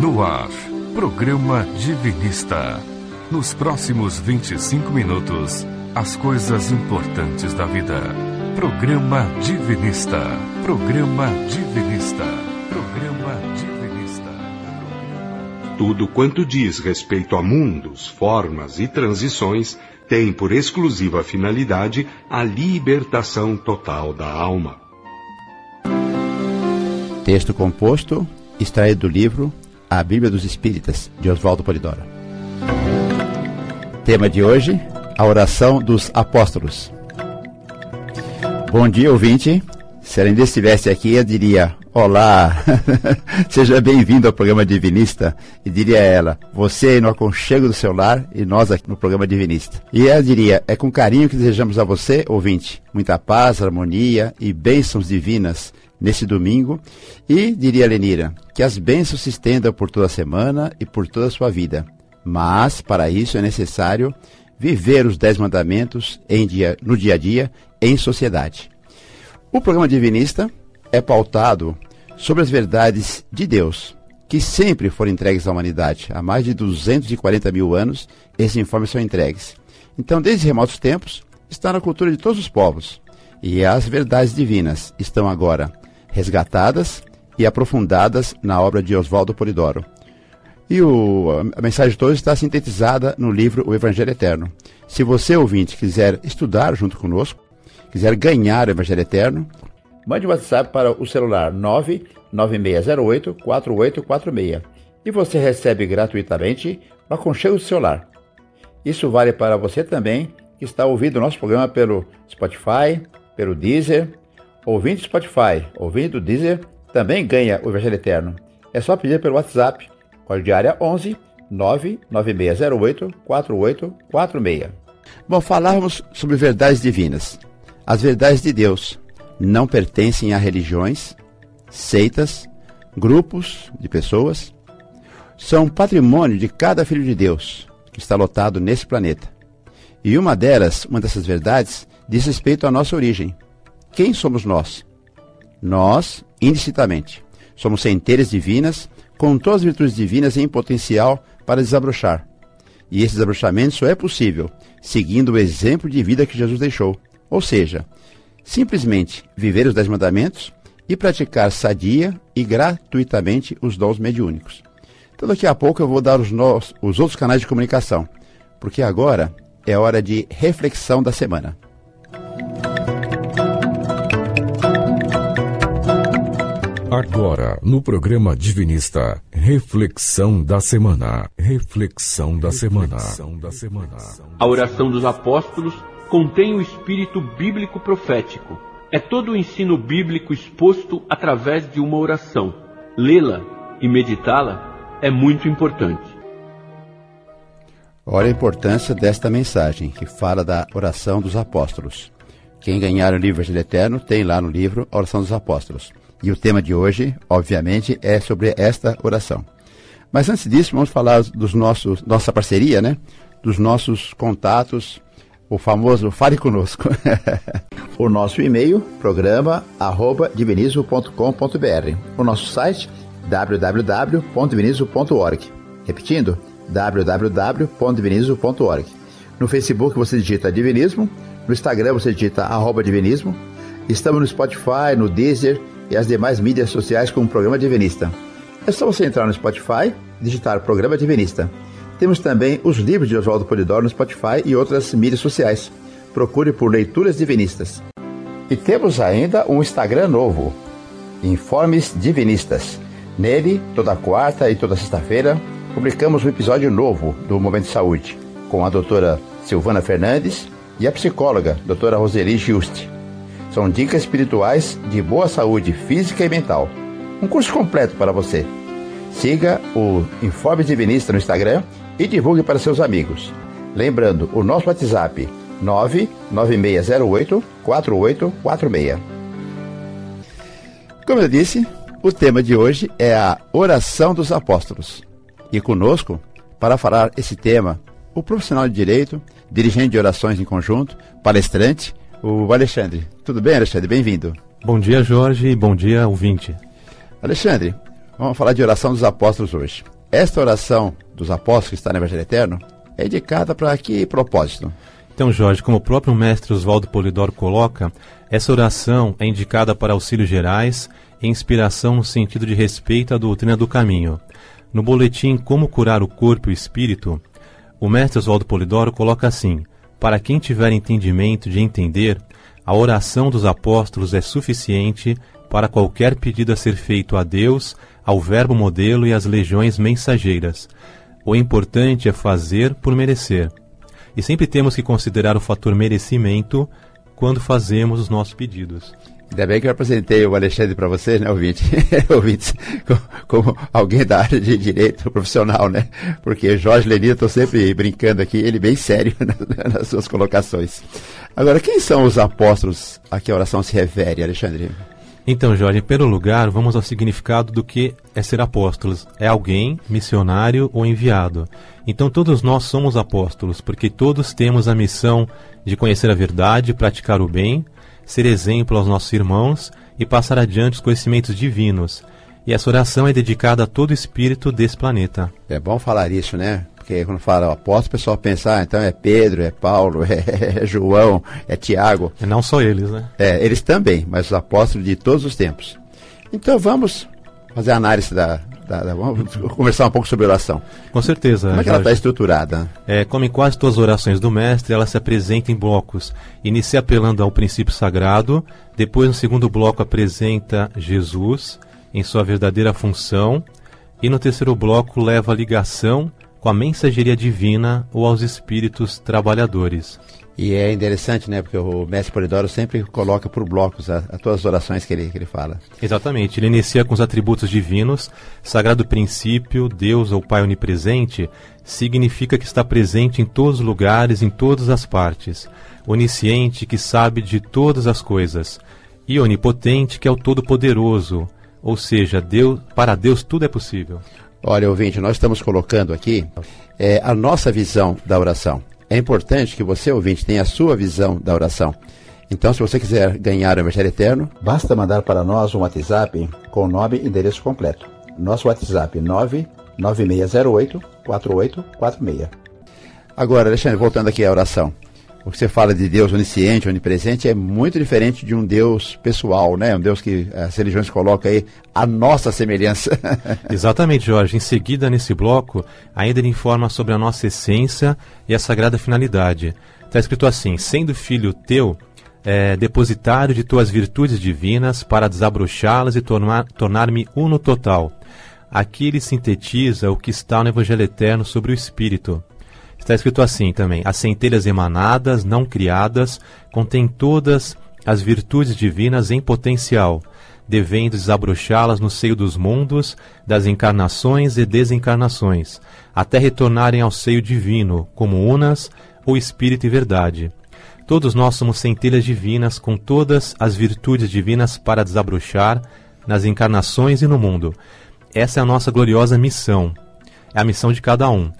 No ar, programa Divinista. Nos próximos 25 minutos, as coisas importantes da vida. Programa Divinista. Programa Divinista. Programa Divinista. Tudo quanto diz respeito a mundos, formas e transições tem por exclusiva finalidade a libertação total da alma. Texto composto, extraído do livro A Bíblia dos Espíritas, de Oswaldo Polidoro. Tema de hoje: a oração dos apóstolos. Bom dia, ouvinte. Se ainda estivesse aqui, eu diria: Olá, seja bem-vindo ao programa Divinista. E diria ela: Você no aconchego do seu lar e nós aqui no programa Divinista. E ela diria: É com carinho que desejamos a você, ouvinte, muita paz, harmonia e bênçãos divinas nesse domingo. E diria Lenira: Que as bênçãos se estendam por toda a semana e por toda a sua vida. Mas, para isso, é necessário viver os Dez Mandamentos dia, no dia a dia, em sociedade. O programa Divinista é pautado sobre as verdades de Deus, que sempre foram entregues à humanidade. Há mais de 240 mil anos, esses informes são entregues. Então, desde remotos tempos, está na cultura de todos os povos. E as verdades divinas estão agora resgatadas e aprofundadas na obra de Oswaldo Polidoro. E o, a mensagem de todos está sintetizada no livro O Evangelho Eterno. Se você, ouvinte, quiser estudar junto conosco, quiser ganhar o Evangelho Eterno, mande um WhatsApp para o celular 99608-4846 e você recebe gratuitamente o aconchego do celular. Isso vale para você também que está ouvindo o nosso programa pelo Spotify, pelo Deezer. Ouvinte do Spotify, ouvinte do Deezer, também ganha o Evangelho Eterno. É só pedir pelo WhatsApp, código área 11 99608 4846. Bom, falávamos sobre verdades divinas. As verdades de Deus não pertencem a religiões, seitas, grupos de pessoas. São patrimônio de cada filho de Deus que está lotado nesse planeta. E uma delas, uma dessas verdades, diz respeito à nossa origem. Quem somos nós? Nós, indistintamente, somos centelhas divinas com todas as virtudes divinas em potencial para desabrochar. E esse desabrochamento só é possível seguindo o exemplo de vida que Jesus deixou. Ou seja, simplesmente viver os Dez Mandamentos e praticar sadia e gratuitamente os dons mediúnicos. Então, daqui a pouco eu vou dar os, os outros canais de comunicação, porque agora é hora de reflexão da semana. Agora, no programa Divinista, reflexão da semana. Reflexão da semana. A oração dos apóstolos contém o espírito bíblico profético. É todo o ensino bíblico exposto através de uma oração. Lê-la e meditá-la é muito importante. Olha a importância desta mensagem, que fala da oração dos apóstolos. Quem ganhar o livro de Eterno tem lá no livro a Oração dos Apóstolos. E o tema de hoje, obviamente, é sobre esta oração. Mas antes disso, vamos falar dos nossos, nossa parceria, né? Dos nossos contatos, o famoso Fale Conosco. o nosso e-mail, programa, arroba divinizo.com.br. O nosso site, www.divinizo.org. Repetindo, www.divinizo.org. No Facebook você digita Divinismo, no Instagram você digita arroba Divinismo. Estamos no Spotify, no Deezer, e as demais mídias sociais como Programa Divinista. É só você entrar no Spotify e digitar Programa Divinista. Temos também os livros de Oswaldo Polidoro no Spotify e outras mídias sociais. Procure por Leituras Divinistas. E temos ainda um Instagram novo, Informes Divinistas. Nele, toda quarta e toda sexta-feira, publicamos um episódio novo do Momento de Saúde, com a doutora Silvana Fernandes e a psicóloga, doutora Roseli Giusti. São dicas espirituais de boa saúde física e mental. Um curso completo para você. Siga o Informe Divinista no Instagram e divulgue para seus amigos. Lembrando, o nosso WhatsApp 99608 4846. Como eu disse, o tema de hoje é a oração dos apóstolos. E conosco, para falar esse tema, o profissional de direito, dirigente de orações em conjunto, palestrante, o Alexandre. Tudo bem, Alexandre? Bem-vindo. Bom dia, Jorge, e bom dia, ouvinte. Alexandre, Vamos falar de oração dos apóstolos hoje. Esta oração dos apóstolos que está no Evangelho Eterno é indicada para que propósito? Então, Jorge, como o próprio mestre Oswaldo Polidoro coloca, essa oração é indicada para auxílios gerais e inspiração no sentido de respeito à doutrina do caminho. No boletim Como Curar o Corpo e o Espírito, o mestre Oswaldo Polidoro coloca assim: Para quem tiver entendimento de entender, a oração dos apóstolos é suficiente para qualquer pedido a ser feito a Deus, ao Verbo modelo e às legiões mensageiras. O importante é fazer por merecer. E sempre temos que considerar o fator merecimento quando fazemos os nossos pedidos. Ainda bem que eu apresentei o Alexandre para vocês, né, ouvinte? ouvintes, como, alguém da área de direito profissional, né? Porque Jorge Lenita, estou sempre brincando aqui, ele bem sério nas, nas suas colocações. Agora, quem são os apóstolos a que a oração se refere, Alexandre? Então, Jorge, em primeiro lugar, vamos ao significado do que é ser apóstolos. É alguém, missionário ou enviado. Então, todos nós somos apóstolos, porque todos temos a missão de conhecer a verdade, praticar o bem, ser exemplo aos nossos irmãos e passar adiante os conhecimentos divinos. E essa oração é dedicada a todo espírito desse planeta. É bom falar isso, né? Porque quando fala apóstolo, o pessoal pensa, ah, então é Pedro, é Paulo, é, João, é Tiago. É não só eles, né? É, eles também, mas os apóstolos de todos os tempos. Então vamos fazer a análise da, da, da, vamos conversar um pouco sobre oração. Com certeza. Como é que ela está estruturada? É, como em quase todas as orações do mestre, ela se apresenta em blocos. Inicia apelando ao princípio sagrado, depois no segundo bloco apresenta Jesus em sua verdadeira função, e no terceiro bloco leva a ligação com a mensageria divina ou aos espíritos trabalhadores. E é interessante, né? Porque o mestre Polidoro sempre coloca por blocos as todas as orações que ele, que ele fala. Exatamente. Ele inicia com os atributos divinos. Sagrado princípio, Deus ou Pai onipresente, significa que está presente em todos os lugares, em todas as partes. Onisciente, que sabe de todas as coisas. E onipotente, que é o Todo-Poderoso. Ou seja, Deus, para Deus tudo é possível. Olha, ouvinte, nós estamos colocando aqui é, a nossa visão da oração. É importante que você, ouvinte, tenha a sua visão da oração. Então, se você quiser ganhar o Evangelho Eterno, basta mandar para nós um WhatsApp com o nome e endereço completo. Nosso WhatsApp 99608 4846. Agora, Alexandre, voltando aqui à oração o que você fala de Deus onisciente, onipresente, é muito diferente de um Deus pessoal, né? Um Deus que as religiões colocam aí a nossa semelhança. Exatamente, Jorge. Em seguida, nesse bloco, ainda ele informa sobre a nossa essência e a sagrada finalidade. Está escrito assim: sendo filho teu, é, depositário de tuas virtudes divinas, para desabrochá-las e tornar-me uno total. Aqui ele sintetiza o que está no Evangelho Eterno sobre o Espírito. Está escrito assim também: as centelhas emanadas, não criadas, contêm todas as virtudes divinas em potencial, devendo desabrochá-las no seio dos mundos, das encarnações e desencarnações, até retornarem ao seio divino, como unas, o Espírito e Verdade. Todos nós somos centelhas divinas com todas as virtudes divinas para desabrochar nas encarnações e no mundo. Essa é a nossa gloriosa missão. É a missão de cada um.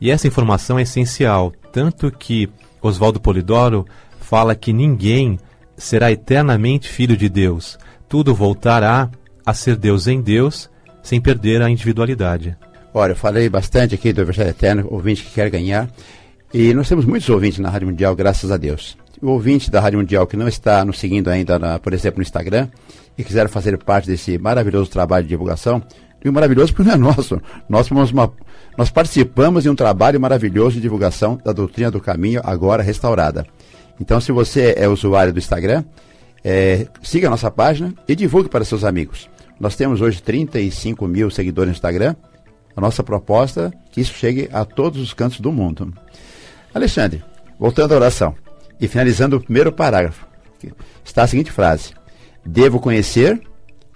E essa informação é essencial, tanto que Oswaldo Polidoro fala que ninguém será eternamente filho de Deus. Tudo voltará a ser Deus em Deus, sem perder a individualidade. Olha, eu falei bastante aqui do Evangelho Eterno, ouvinte que quer ganhar. E nós temos muitos ouvintes na Rádio Mundial, graças a Deus. O ouvinte da Rádio Mundial que não está nos seguindo ainda, na, por exemplo, no Instagram, e quiser fazer parte desse maravilhoso trabalho de divulgação, e maravilhoso porque não é nosso. Nós somos uma nós participamos de um trabalho maravilhoso de divulgação da doutrina do caminho, agora restaurada. Então, se você é usuário do Instagram, é, siga a nossa página e divulgue para seus amigos. Nós temos hoje 35 mil seguidores no Instagram. A nossa proposta é que isso chegue a todos os cantos do mundo. Alexandre, voltando à oração e finalizando o primeiro parágrafo, está a seguinte frase: Devo conhecer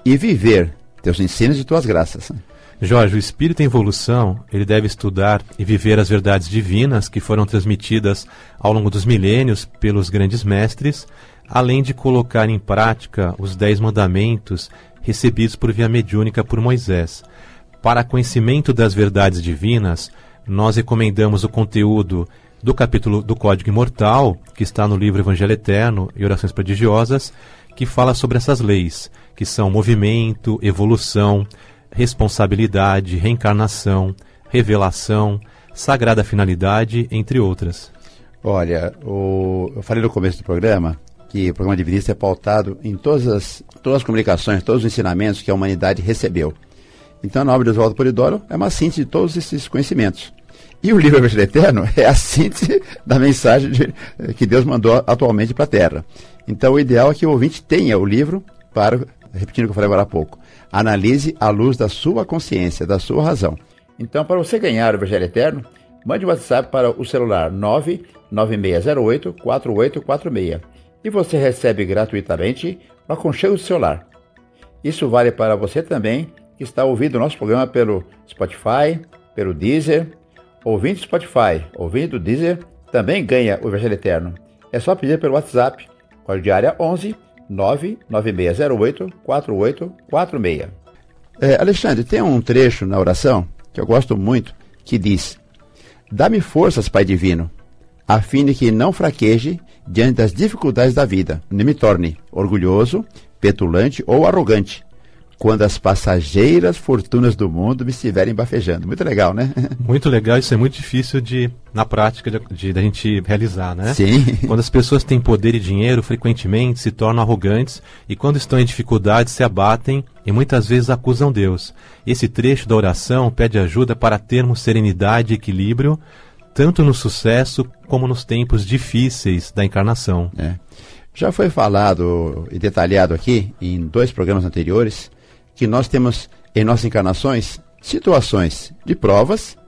e viver teus ensinos e tuas graças. Jorge, o espírito em evolução, ele deve estudar e viver as verdades divinas que foram transmitidas ao longo dos milênios pelos grandes mestres, além de colocar em prática os dez mandamentos recebidos por via mediúnica por Moisés. Para conhecimento das verdades divinas, nós recomendamos o conteúdo do capítulo do Código Imortal, que está no livro Evangelho Eterno e Orações Prodigiosas, que fala sobre essas leis, que são movimento, evolução, responsabilidade, reencarnação, revelação, sagrada finalidade, entre outras. Olha, o, eu falei no começo do programa que o programa Divinista é pautado em todas as, todas as comunicações, todos os ensinamentos que a humanidade recebeu. Então, a obra de Oswaldo Polidoro é uma síntese de todos esses conhecimentos. E o livro Evangelho Eterno é a síntese da mensagem de, que Deus mandou atualmente para a Terra. Então, o ideal é que o ouvinte tenha o livro para, repetindo o que eu falei agora há pouco, analise à luz da sua consciência, da sua razão. Então, para você ganhar o Evangelho Eterno, mande um WhatsApp para o celular 99608-4846 e você recebe gratuitamente o aconchego celular. Isso vale para você também que está ouvindo o nosso programa pelo Spotify, pelo Deezer. Ouvindo Spotify, ouvindo Deezer, também ganha o Evangelho Eterno. É só pedir pelo WhatsApp, código de área 11 99608 4846. É, Alexandre, tem um trecho na oração que eu gosto muito que diz: Dá-me forças, Pai Divino, a fim de que não fraqueje diante das dificuldades da vida, nem me torne orgulhoso, petulante ou arrogante, quando as passageiras fortunas do mundo me estiverem bafejando. Muito legal, né? Muito legal, isso é muito difícil de, na prática, de, de, de a gente realizar, né? Sim. Quando as pessoas têm poder e dinheiro, frequentemente se tornam arrogantes e quando estão em dificuldades se abatem e muitas vezes acusam Deus. Esse trecho da oração pede ajuda para termos serenidade e equilíbrio, tanto no sucesso como nos tempos difíceis da encarnação. É. Já foi falado e detalhado aqui em dois programas anteriores que nós temos em nossas encarnações situações de provas,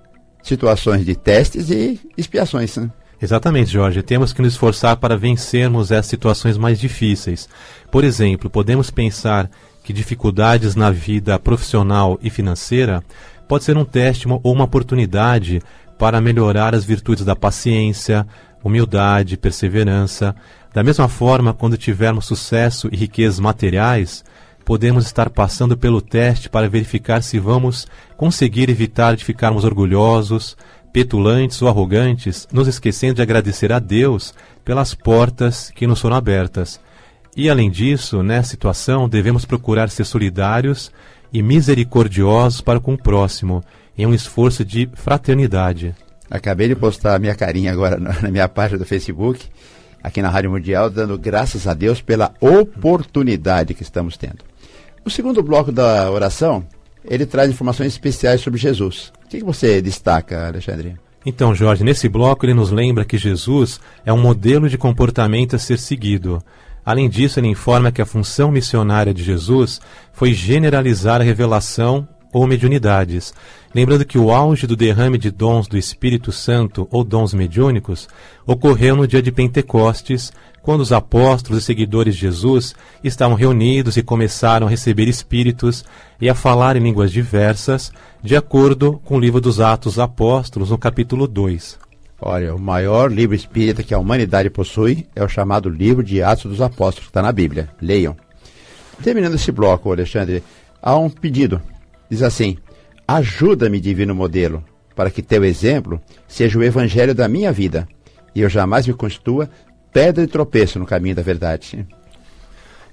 situações de testes e expiações. Né? Exatamente, Jorge. Temos que nos esforçar para vencermos as situações mais difíceis. Por exemplo, podemos pensar que dificuldades na vida profissional e financeira pode ser um teste ou uma oportunidade para melhorar as virtudes da paciência, humildade, perseverança. Da mesma forma, quando tivermos sucesso e riquezas materiais, podemos estar passando pelo teste para verificar se vamos conseguir evitar de ficarmos orgulhosos, petulantes ou arrogantes, nos esquecendo de agradecer a Deus pelas portas que nos foram abertas. E além disso, nessa situação, devemos procurar ser solidários e misericordiosos para com o próximo, em um esforço de fraternidade. Acabei de postar a minha carinha agora na minha página do Facebook, aqui na Rádio Mundial, dando graças a Deus pela oportunidade que estamos tendo. O segundo bloco da oração, ele traz informações especiais sobre Jesus. O que, você destaca, Alexandre? Então, Jorge, nesse bloco ele nos lembra que Jesus é um modelo de comportamento a ser seguido. Além disso, ele informa que a função missionária de Jesus foi generalizar a revelação ou mediunidades. Lembrando que o auge do derrame de dons do Espírito Santo ou dons mediúnicos ocorreu no dia de Pentecostes, quando os apóstolos e seguidores de Jesus estavam reunidos e começaram a receber espíritos e a falar em línguas diversas, de acordo com o livro dos Atos Apóstolos, no capítulo 2. Olha, o maior livro espírita que a humanidade possui é o chamado Livro de Atos dos Apóstolos, que está na Bíblia. Leiam. Terminando esse bloco, Alexandre, há um pedido. Diz assim: Ajuda-me, divino modelo, para que teu exemplo seja o evangelho da minha vida e eu jamais me constitua pedra de tropeço no caminho da verdade.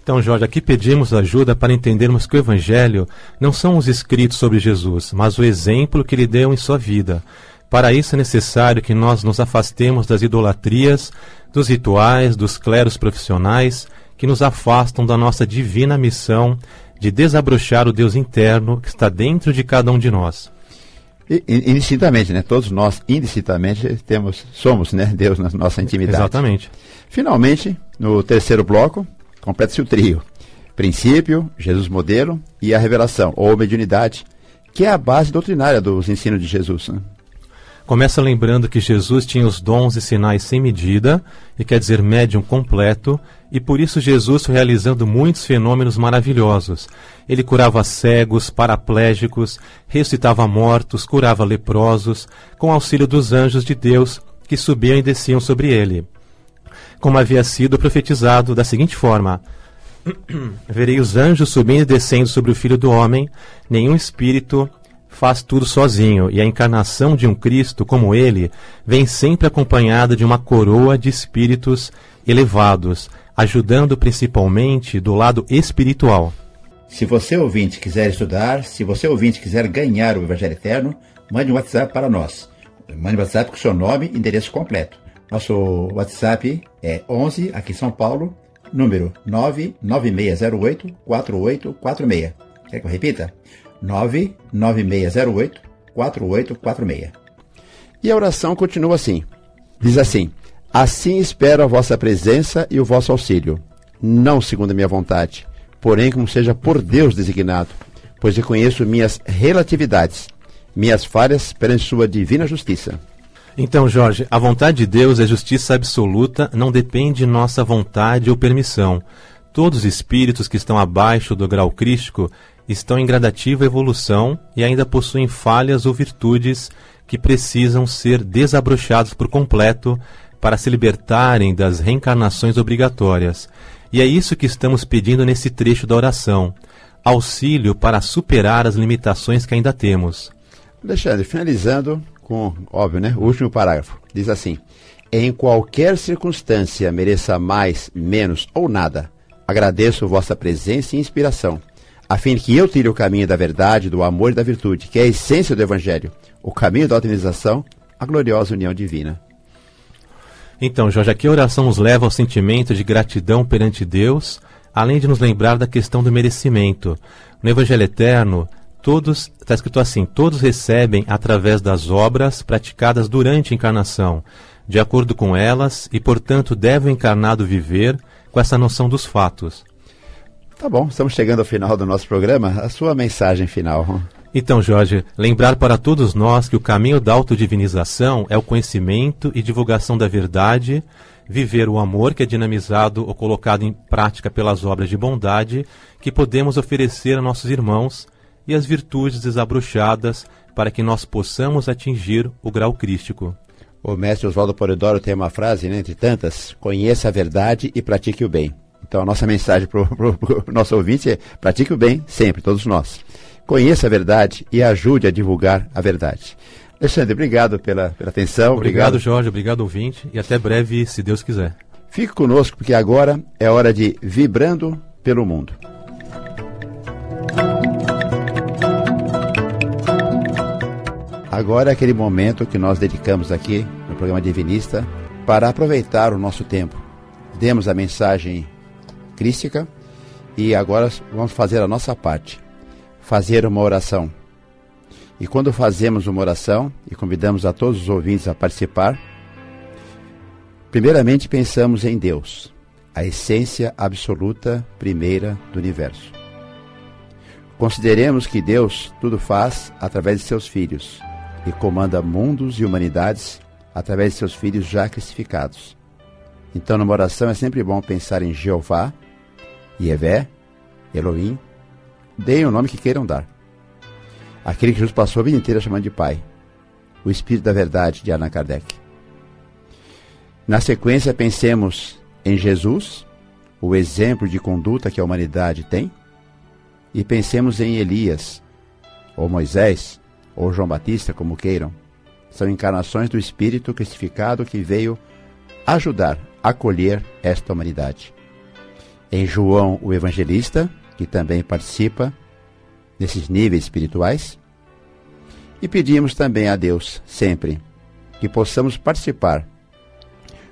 Então, Jorge, aqui pedimos ajuda para entendermos que o Evangelho não são os escritos sobre Jesus, mas o exemplo que ele deu em sua vida. Para isso é necessário que nós nos afastemos das idolatrias, dos rituais, dos cleros profissionais que nos afastam da nossa divina missão de desabrochar o Deus interno que está dentro de cada um de nós. Indistintamente, né? Todos nós, indistintamente, temos, somos, né? Deus na nossa intimidade. Exatamente. Finalmente, no terceiro bloco, completa-se o trio. Princípio, Jesus modelo e a revelação, ou mediunidade, que é a base doutrinária dos ensinos de Jesus. Né? Começa lembrando que Jesus tinha os dons e sinais sem medida, e quer dizer médium completo, e por isso Jesus realizando muitos fenômenos maravilhosos. Ele curava cegos, paraplégicos, ressuscitava mortos, curava leprosos, com auxílio dos anjos de Deus que subiam e desciam sobre ele. Como havia sido profetizado da seguinte forma: Verei os anjos subindo e descendo sobre o filho do homem, nenhum espírito faz tudo sozinho, e a encarnação de um Cristo como ele vem sempre acompanhada de uma coroa de espíritos elevados, ajudando principalmente do lado espiritual. Se você ouvinte quiser estudar, se você ouvinte quiser ganhar o Evangelho Eterno, mande um WhatsApp para nós. Mande um WhatsApp com seu nome e endereço completo. Nosso WhatsApp é 11, aqui em São Paulo, número 99608-4846. Quer que eu repita? 99608-4846. E a oração continua assim. Diz assim: Assim espero a vossa presença e o vosso auxílio, não segundo a minha vontade, porém como seja por Deus designado, pois reconheço minhas relatividades, minhas falhas perante sua divina justiça. Então, Jorge, a vontade de Deus é justiça absoluta, não depende de nossa vontade ou permissão. Todos os espíritos que estão abaixo do grau crístico estão em gradativa evolução e ainda possuem falhas ou virtudes que precisam ser desabrochados por completo para se libertarem das reencarnações obrigatórias. E é isso que estamos pedindo nesse trecho da oração: auxílio para superar as limitações que ainda temos. Alexandre, finalizando com, óbvio, né? O último parágrafo. Diz assim: Em qualquer circunstância, mereça mais, menos ou nada, agradeço vossa presença e inspiração, a fim de que eu tire o caminho da verdade, do amor e da virtude, que é a essência do Evangelho, o caminho da otimização, a gloriosa união divina. Então, Jorge, aqui a oração nos leva ao sentimento de gratidão perante Deus, além de nos lembrar da questão do merecimento. No Evangelho Eterno, todos, está escrito assim, todos recebem através das obras praticadas durante a encarnação, de acordo com elas, e portanto deve o encarnado viver com essa noção dos fatos. Tá bom, estamos chegando ao final do nosso programa. A sua mensagem final. Então, Jorge, lembrar para todos nós que o caminho da autodivinização é o conhecimento e divulgação da verdade, viver o amor que é dinamizado ou colocado em prática pelas obras de bondade que podemos oferecer a nossos irmãos e as virtudes desabrochadas para que nós possamos atingir o grau crístico. O mestre Oswaldo Polidoro tem uma frase, né, entre tantas: conheça a verdade e pratique o bem. Então, a nossa mensagem para o nosso ouvinte é: pratique o bem sempre, todos nós. Conheça a verdade e ajude a divulgar a verdade. Alexandre, obrigado pela, pela atenção. Obrigado, obrigado, Jorge. Obrigado, ouvinte. E até breve, se Deus quiser. Fique conosco, porque agora é hora de Vibrando pelo Mundo. Agora é aquele momento que nós dedicamos aqui no programa Divinista para aproveitar o nosso tempo. Demos a mensagem e agora vamos fazer a nossa parte fazer uma oração. E quando fazemos uma oração e convidamos a todos os ouvintes a participar, primeiramente pensamos em Deus, a essência absoluta primeira do universo. Consideremos que Deus tudo faz através de seus filhos e comanda mundos e humanidades através de seus filhos já crucificados. Então, numa oração é sempre bom pensar em Jeová, Yevé, Elohim, Deem o nome que queiram dar. Aquele que Jesus passou a vida inteira chamando de Pai. O Espírito da Verdade de Allan Kardec. Na sequência, pensemos em Jesus, o exemplo de conduta que a humanidade tem, e pensemos em Elias, ou Moisés, ou João Batista, como queiram. São encarnações do Espírito crucificado que veio ajudar acolher esta humanidade. Em João, o Evangelista, que também participa nesses níveis espirituais. E pedimos também a Deus, sempre, que possamos participar,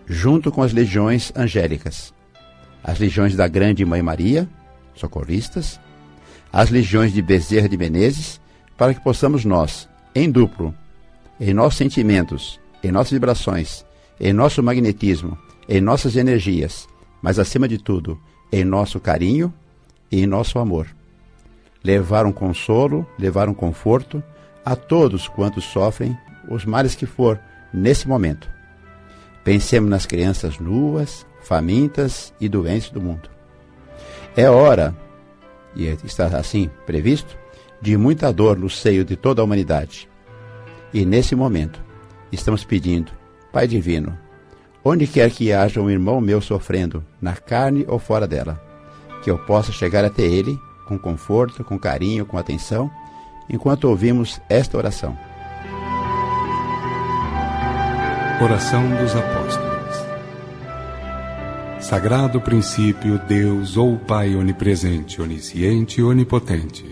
junto com as legiões angélicas, as legiões da Grande Mãe Maria, socorristas, as legiões de Bezerra de Menezes, para que possamos nós, em duplo, em nossos sentimentos, em nossas vibrações, em nosso magnetismo, em nossas energias, mas acima de tudo, em nosso carinho e em nosso amor. Levar um consolo, levar um conforto a todos quantos sofrem os males que for nesse momento. Pensemos nas crianças nuas, famintas e doentes do mundo. É hora, e está assim previsto, de muita dor no seio de toda a humanidade. E nesse momento, estamos pedindo, Pai Divino, onde quer que haja um irmão meu sofrendo, na carne ou fora dela, que eu possa chegar até Ele com conforto, com carinho, com atenção, enquanto ouvimos esta oração. Oração dos Apóstolos. Sagrado princípio, Deus ou Pai onipresente, onisciente e onipotente.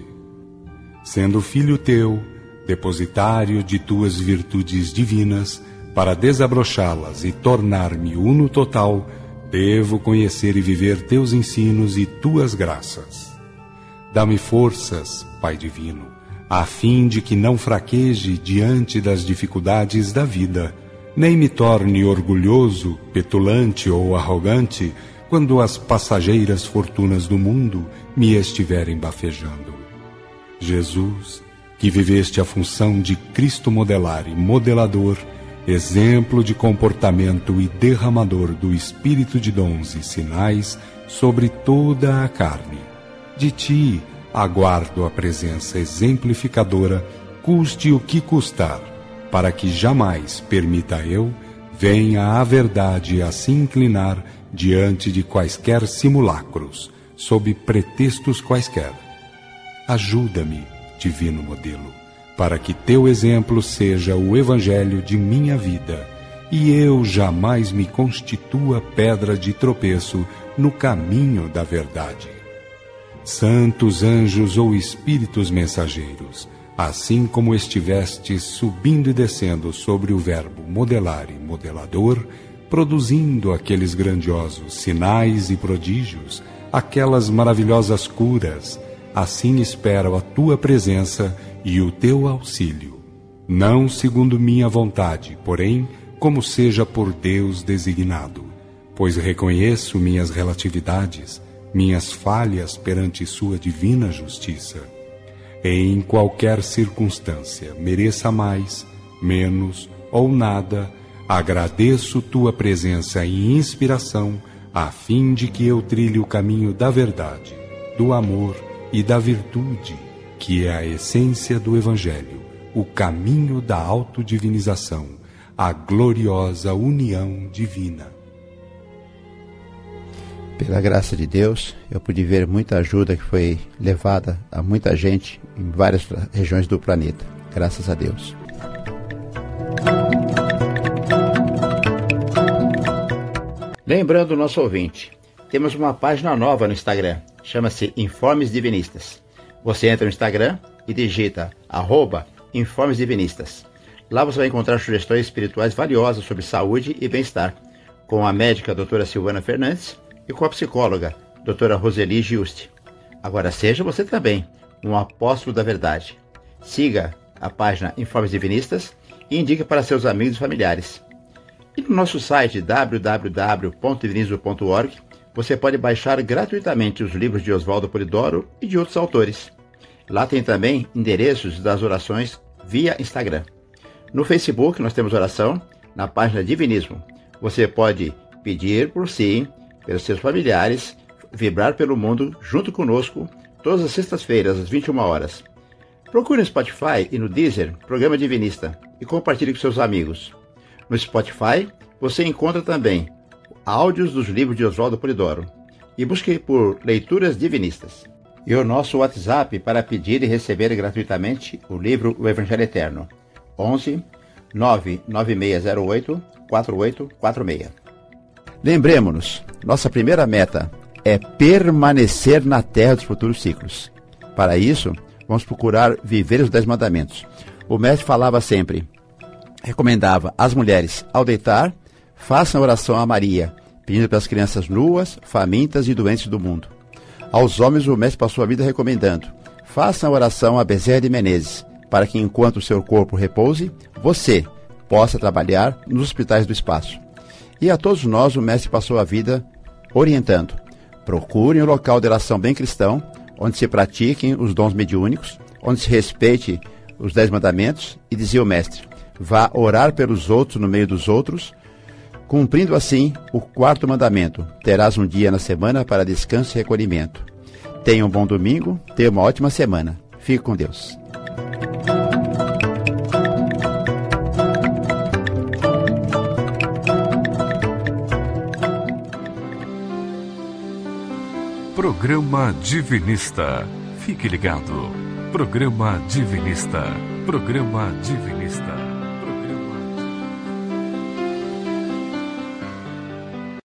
Sendo filho teu, depositário de tuas virtudes divinas, para desabrochá-las e tornar-me uno total, devo conhecer e viver teus ensinos e tuas graças. Dá-me forças, Pai divino, a fim de que não fraqueje diante das dificuldades da vida nem me torne orgulhoso, petulante ou arrogante quando as passageiras fortunas do mundo me estiverem bafejando. Jesus, que viveste a função de Cristo modelar e modelador, exemplo de comportamento e derramador do Espírito de dons e sinais sobre toda a carne. De ti aguardo a presença exemplificadora, custe o que custar para que jamais permita eu venha a verdade a se inclinar diante de quaisquer simulacros, sob pretextos quaisquer. Ajuda-me, divino modelo, para que teu exemplo seja o evangelho de minha vida e eu jamais me constitua pedra de tropeço no caminho da verdade. Santos anjos ou espíritos mensageiros, assim como estiveste subindo e descendo sobre o verbo modelar e modelador, produzindo aqueles grandiosos sinais e prodígios, aquelas maravilhosas curas, assim espero a tua presença e o teu auxílio. Não segundo minha vontade, porém, como seja por Deus designado, pois reconheço minhas relatividades, minhas falhas perante sua divina justiça. Em qualquer circunstância, mereça mais, menos ou nada, agradeço tua presença e inspiração, a fim de que eu trilhe o caminho da verdade, do amor e da virtude, que é a essência do Evangelho, o caminho da autodivinização, a gloriosa união divina. Pela graça de Deus, eu pude ver muita ajuda que foi levada a muita gente em várias regiões do planeta. Graças a Deus. Lembrando o nosso ouvinte, temos uma página nova no Instagram, chama-se Informes Divinistas. Você entra no Instagram e digita arroba Informes Divinistas. Lá você vai encontrar sugestões espirituais valiosas sobre saúde e bem-estar, com a médica doutora Silvana Fernandes e com a psicóloga, doutora Roseli Giusti. Agora seja você também um apóstolo da verdade. Siga a página Informes Divinistas e indique para seus amigos e familiares. E no nosso site www.divinismo.org você pode baixar gratuitamente os livros de Oswaldo Polidoro e de outros autores. Lá tem também endereços das orações via Instagram. No Facebook nós temos oração na página Divinismo. Você pode pedir por si pelos seus familiares, vibrar pelo mundo junto conosco todas as sextas-feiras, às 21 horas. Procure no Spotify e no Deezer Programa Divinista e compartilhe com seus amigos. No Spotify você encontra também áudios dos livros de Oswaldo Polidoro e busque por Leituras Divinistas. E o nosso WhatsApp para pedir e receber gratuitamente o livro O Evangelho Eterno. 11 99608 4846. Lembremos-nos, nossa primeira meta é permanecer na terra dos futuros ciclos. Para isso, vamos procurar viver os Dez Mandamentos. O mestre falava sempre, recomendava às mulheres, ao deitar, façam oração a Maria, pedindo pelas crianças nuas, famintas e doentes do mundo. Aos homens, o mestre passou a vida recomendando, façam oração a Bezerra de Menezes, para que enquanto o seu corpo repouse, você possa trabalhar nos hospitais do espaço. E a todos nós o mestre passou a vida orientando. Procurem um local de oração bem cristão, onde se pratiquem os dons mediúnicos, onde se respeite os dez mandamentos, e dizia o mestre, vá orar pelos outros no meio dos outros, cumprindo assim o quarto mandamento, terás um dia na semana para descanso e recolhimento. Tenha um bom domingo, tenha uma ótima semana. Fique com Deus. Programa Divinista. Fique ligado. Programa Divinista. Programa Divinista.